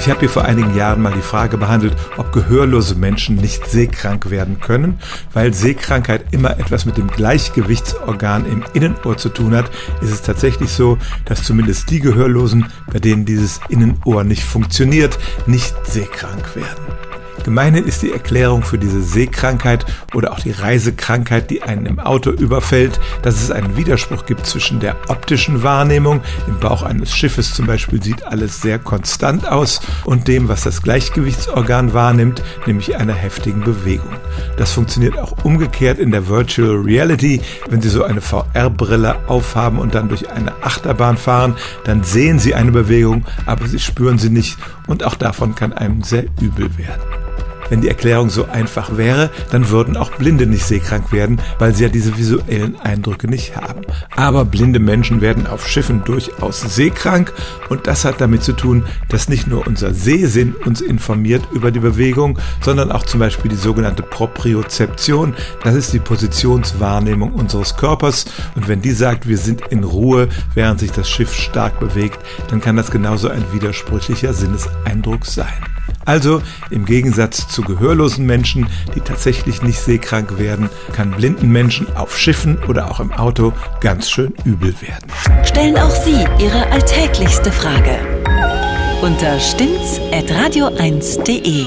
Ich habe hier vor einigen Jahren mal die Frage behandelt, ob gehörlose Menschen nicht seekrank werden können, weil Sehkrankheit immer etwas mit dem Gleichgewichtsorgan im Innenohr zu tun hat, ist es tatsächlich so, dass zumindest die Gehörlosen, bei denen dieses Innenohr nicht funktioniert, nicht seekrank werden. Gemeinhin ist die Erklärung für diese Seekrankheit oder auch die Reisekrankheit, die einen im Auto überfällt, dass es einen Widerspruch gibt zwischen der optischen Wahrnehmung, im Bauch eines Schiffes zum Beispiel sieht alles sehr konstant aus, und dem, was das Gleichgewichtsorgan wahrnimmt, nämlich einer heftigen Bewegung. Das funktioniert auch umgekehrt in der Virtual Reality. Wenn Sie so eine VR-Brille aufhaben und dann durch eine Achterbahn fahren, dann sehen Sie eine Bewegung, aber Sie spüren sie nicht und auch davon kann einem sehr übel werden. Wenn die Erklärung so einfach wäre, dann würden auch Blinde nicht seekrank werden, weil sie ja diese visuellen Eindrücke nicht haben. Aber blinde Menschen werden auf Schiffen durchaus seekrank und das hat damit zu tun, dass nicht nur unser Sehsinn uns informiert über die Bewegung, sondern auch zum Beispiel die sogenannte Propriozeption. Das ist die Positionswahrnehmung unseres Körpers und wenn die sagt, wir sind in Ruhe, während sich das Schiff stark bewegt, dann kann das genauso ein widersprüchlicher Sinneseindruck sein. Also im Gegensatz zu gehörlosen Menschen, die tatsächlich nicht seekrank werden, kann blinden Menschen auf Schiffen oder auch im Auto ganz schön übel werden. Stellen auch Sie Ihre alltäglichste Frage unter stimmtz.radio1.de.